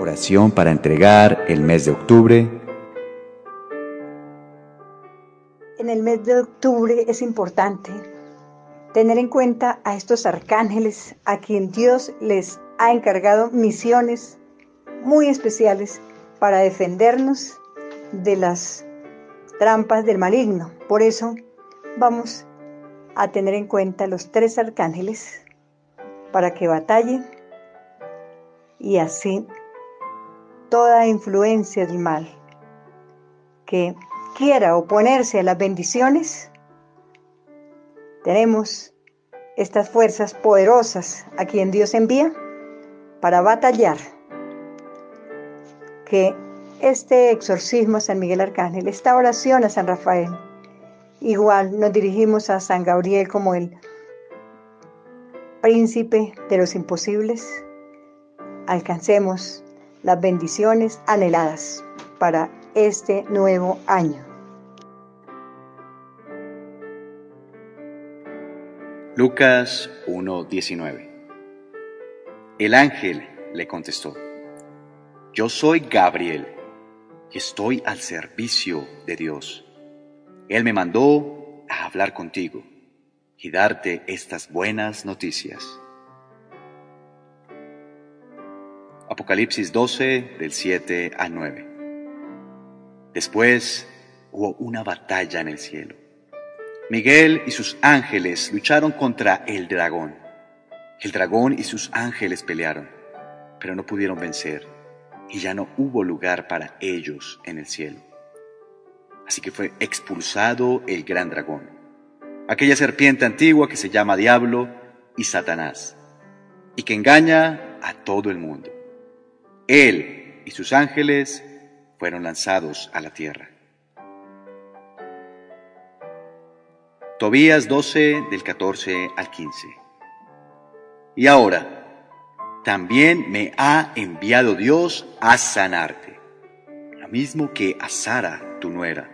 Oración para entregar el mes de octubre. En el mes de octubre es importante tener en cuenta a estos arcángeles a quien Dios les ha encargado misiones muy especiales para defendernos de las trampas del maligno. Por eso vamos a tener en cuenta los tres arcángeles para que batallen y así toda influencia del mal que quiera oponerse a las bendiciones, tenemos estas fuerzas poderosas a quien Dios envía para batallar. Que este exorcismo a San Miguel Arcángel, esta oración a San Rafael, igual nos dirigimos a San Gabriel como el príncipe de los imposibles, alcancemos las bendiciones anheladas para este nuevo año. Lucas 1:19 El ángel le contestó, Yo soy Gabriel y estoy al servicio de Dios. Él me mandó a hablar contigo y darte estas buenas noticias. Apocalipsis 12 del 7 al 9. Después hubo una batalla en el cielo. Miguel y sus ángeles lucharon contra el dragón. El dragón y sus ángeles pelearon, pero no pudieron vencer y ya no hubo lugar para ellos en el cielo. Así que fue expulsado el gran dragón, aquella serpiente antigua que se llama Diablo y Satanás, y que engaña a todo el mundo. Él y sus ángeles fueron lanzados a la tierra. Tobías 12 del 14 al 15. Y ahora, también me ha enviado Dios a sanarte, lo mismo que a Sara, tu nuera.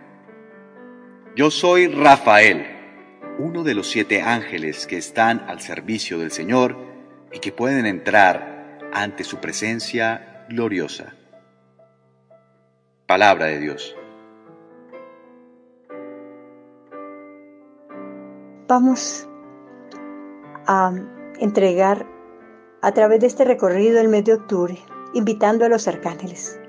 Yo soy Rafael, uno de los siete ángeles que están al servicio del Señor y que pueden entrar ante su presencia gloriosa. Palabra de Dios. Vamos a entregar a través de este recorrido el mes de octubre, invitando a los arcángeles.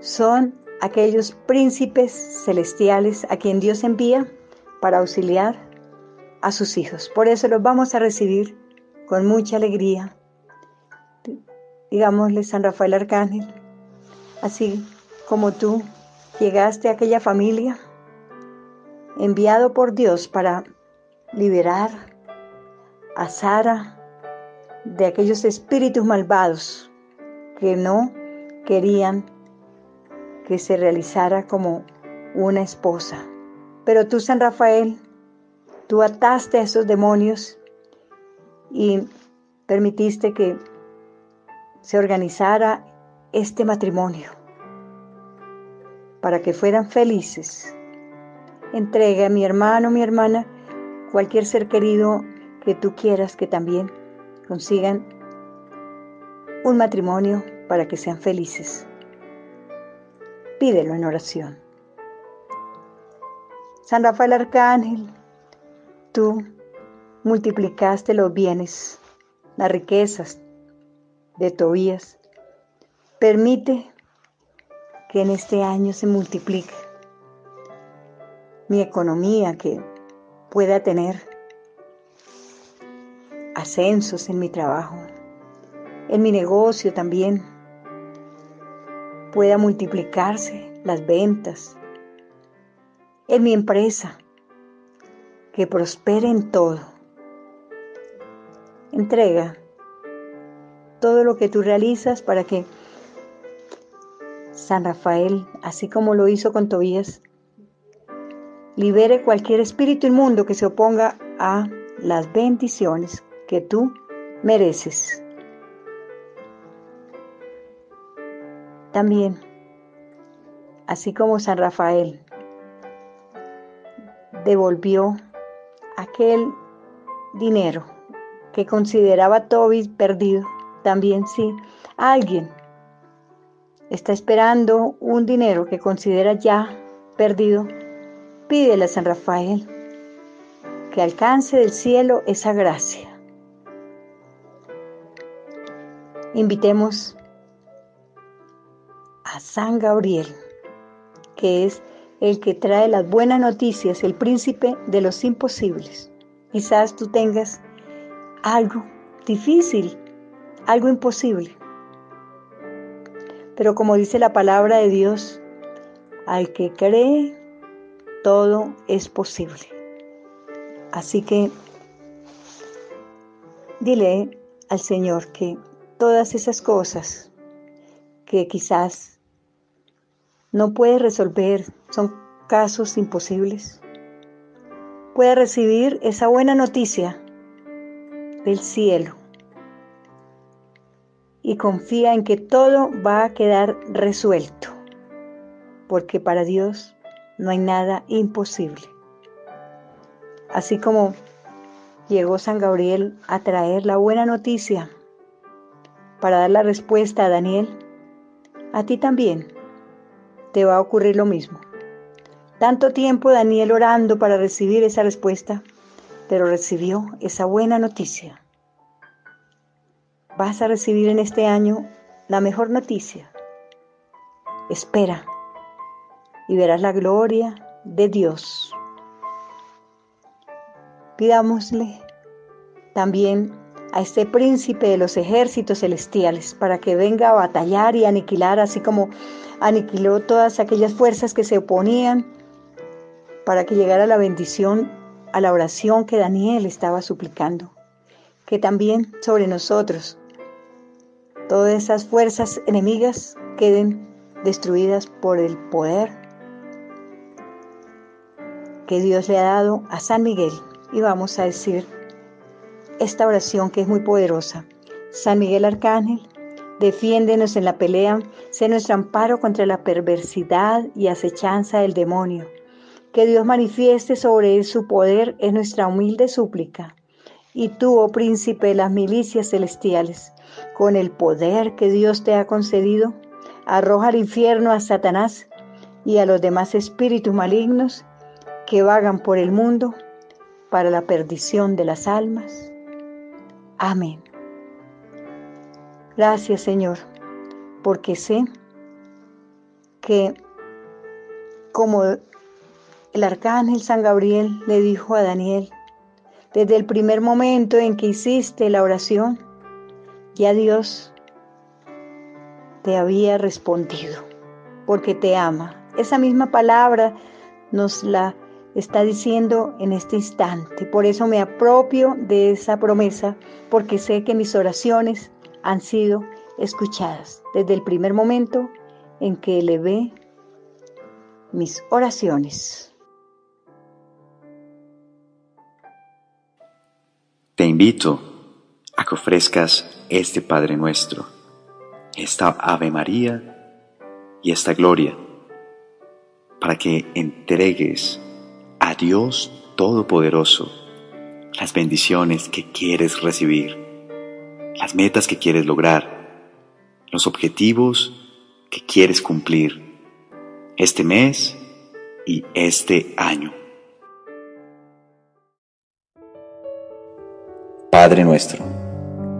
Son aquellos príncipes celestiales a quien Dios envía para auxiliar a sus hijos. Por eso los vamos a recibir con mucha alegría. Digámosle San Rafael Arcángel, así como tú llegaste a aquella familia enviado por Dios para liberar a Sara de aquellos espíritus malvados que no querían que se realizara como una esposa. Pero tú, San Rafael, tú ataste a esos demonios y permitiste que se organizara este matrimonio para que fueran felices. Entrega a mi hermano, mi hermana, cualquier ser querido que tú quieras que también consigan un matrimonio para que sean felices. Pídelo en oración. San Rafael Arcángel, tú multiplicaste los bienes, las riquezas de Tobías. Permite que en este año se multiplique mi economía, que pueda tener ascensos en mi trabajo, en mi negocio también, pueda multiplicarse las ventas, en mi empresa, que prospere en todo. Entrega todo lo que tú realizas para que San Rafael, así como lo hizo con Tobías, libere cualquier espíritu inmundo que se oponga a las bendiciones que tú mereces. También, así como San Rafael devolvió aquel dinero que consideraba Tobis perdido, también sí, Alguien está esperando un dinero que considera ya perdido. Pídele a San Rafael que alcance del cielo esa gracia. Invitemos a San Gabriel, que es el que trae las buenas noticias, el príncipe de los imposibles. Quizás tú tengas algo difícil, algo imposible. Pero como dice la palabra de Dios, al que cree, todo es posible. Así que dile al Señor que todas esas cosas que quizás no puede resolver, son casos imposibles, puede recibir esa buena noticia del cielo y confía en que todo va a quedar resuelto, porque para Dios no hay nada imposible. Así como llegó San Gabriel a traer la buena noticia para dar la respuesta a Daniel, a ti también te va a ocurrir lo mismo. Tanto tiempo Daniel orando para recibir esa respuesta, pero recibió esa buena noticia. Vas a recibir en este año la mejor noticia. Espera y verás la gloria de Dios. Pidámosle también a este príncipe de los ejércitos celestiales para que venga a batallar y aniquilar, así como aniquiló todas aquellas fuerzas que se oponían, para que llegara la bendición a la oración que Daniel estaba suplicando. Que también sobre nosotros todas esas fuerzas enemigas queden destruidas por el poder que Dios le ha dado a San Miguel. Y vamos a decir esta oración que es muy poderosa. San Miguel Arcángel, defiéndenos en la pelea, sé nuestro amparo contra la perversidad y acechanza del demonio. Que Dios manifieste sobre él su poder es nuestra humilde súplica. Y tú, oh príncipe de las milicias celestiales, con el poder que Dios te ha concedido, arroja al infierno a Satanás y a los demás espíritus malignos que vagan por el mundo para la perdición de las almas. Amén. Gracias Señor, porque sé que como el arcángel San Gabriel le dijo a Daniel, desde el primer momento en que hiciste la oración, ya Dios te había respondido, porque te ama. Esa misma palabra nos la está diciendo en este instante. Por eso me apropio de esa promesa, porque sé que mis oraciones han sido escuchadas desde el primer momento en que elevé mis oraciones. Te invito a que ofrezcas este Padre nuestro, esta Ave María y esta Gloria, para que entregues a Dios Todopoderoso las bendiciones que quieres recibir, las metas que quieres lograr, los objetivos que quieres cumplir este mes y este año. Padre nuestro,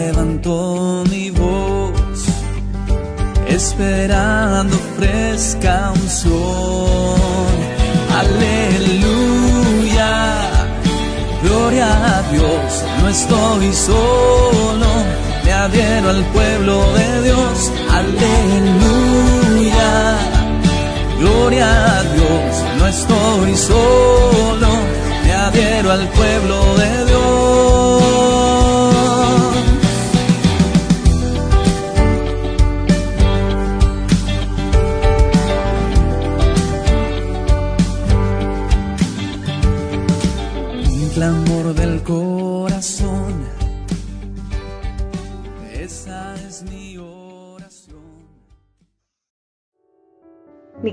Levanto mi voz esperando fresca unción. Aleluya, gloria a Dios, no estoy solo, me adhiero al pueblo de Dios. Aleluya, gloria a Dios, no estoy solo, me adhiero al pueblo de Dios.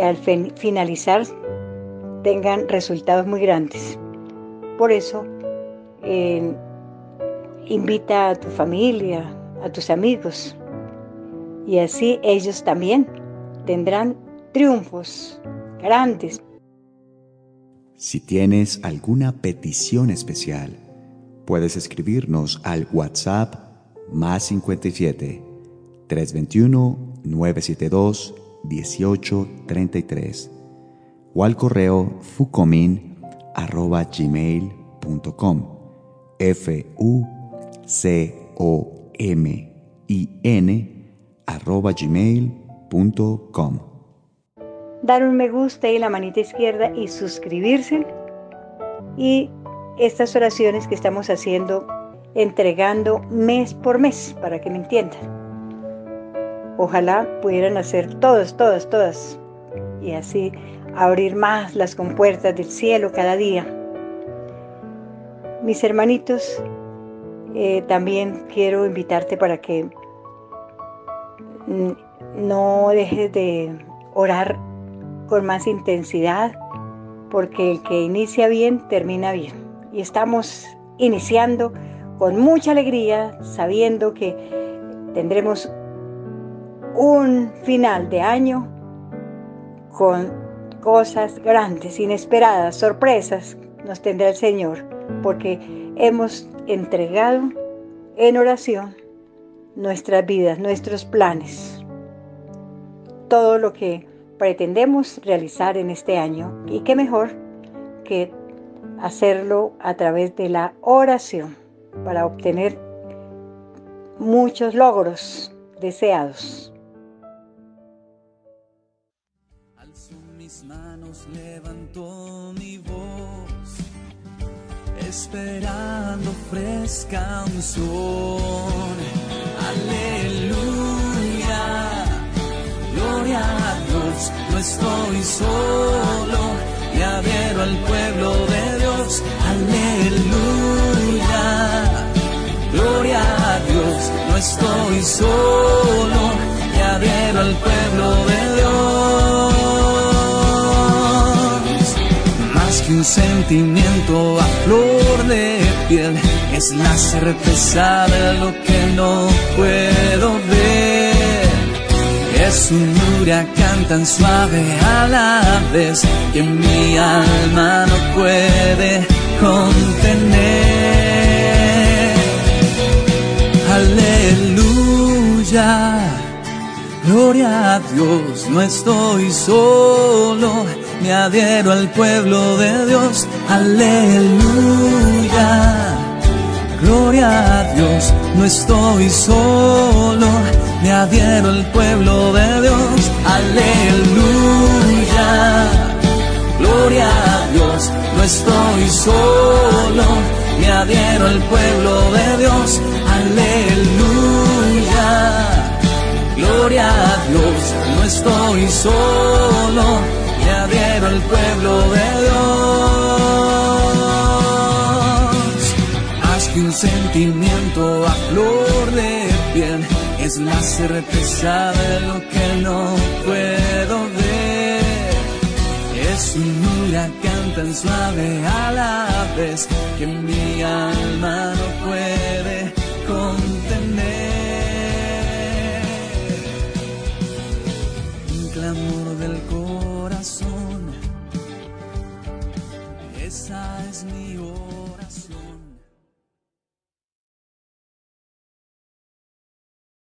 al finalizar tengan resultados muy grandes. Por eso, invita a tu familia, a tus amigos, y así ellos también tendrán triunfos grandes si tienes alguna petición especial, puedes escribirnos al WhatsApp más 57 321 972 1833 o al correo fucomin arroba gmail.com f u c o m i n arroba gmail.com dar un me gusta y la manita izquierda y suscribirse. Y estas oraciones que estamos haciendo, entregando mes por mes, para que me entiendan. Ojalá pudieran hacer todas, todas, todas. Y así abrir más las compuertas del cielo cada día. Mis hermanitos, eh, también quiero invitarte para que no dejes de orar con más intensidad, porque el que inicia bien, termina bien. Y estamos iniciando con mucha alegría, sabiendo que tendremos un final de año con cosas grandes, inesperadas, sorpresas nos tendrá el Señor, porque hemos entregado en oración nuestras vidas, nuestros planes, todo lo que pretendemos realizar en este año. Y qué mejor que hacerlo a través de la oración para obtener muchos logros deseados. Manos, levanto mi voz, esperando fresca unción. Aleluya, gloria a no estoy solo, me adhiero al pueblo de Dios, aleluya, gloria a Dios, no estoy solo, me adhiero al pueblo de Dios. Un sentimiento a flor de piel, es la certeza de lo que no puedo ver es un huracán tan suave a la vez que mi alma no puede contener. Aleluya, gloria a Dios, no estoy solo, me adhiero al pueblo de Dios. Aleluya, Dios, no estoy solo, me adhiero al pueblo de Dios, aleluya, gloria a Dios, no estoy solo, me adhiero al pueblo de Dios, aleluya, gloria a Dios, no estoy solo, al pueblo de Dios. Haz que un sentimiento a flor de piel es la certeza de lo que no puedo ver. Es un huracán tan suave a la vez que mi alma no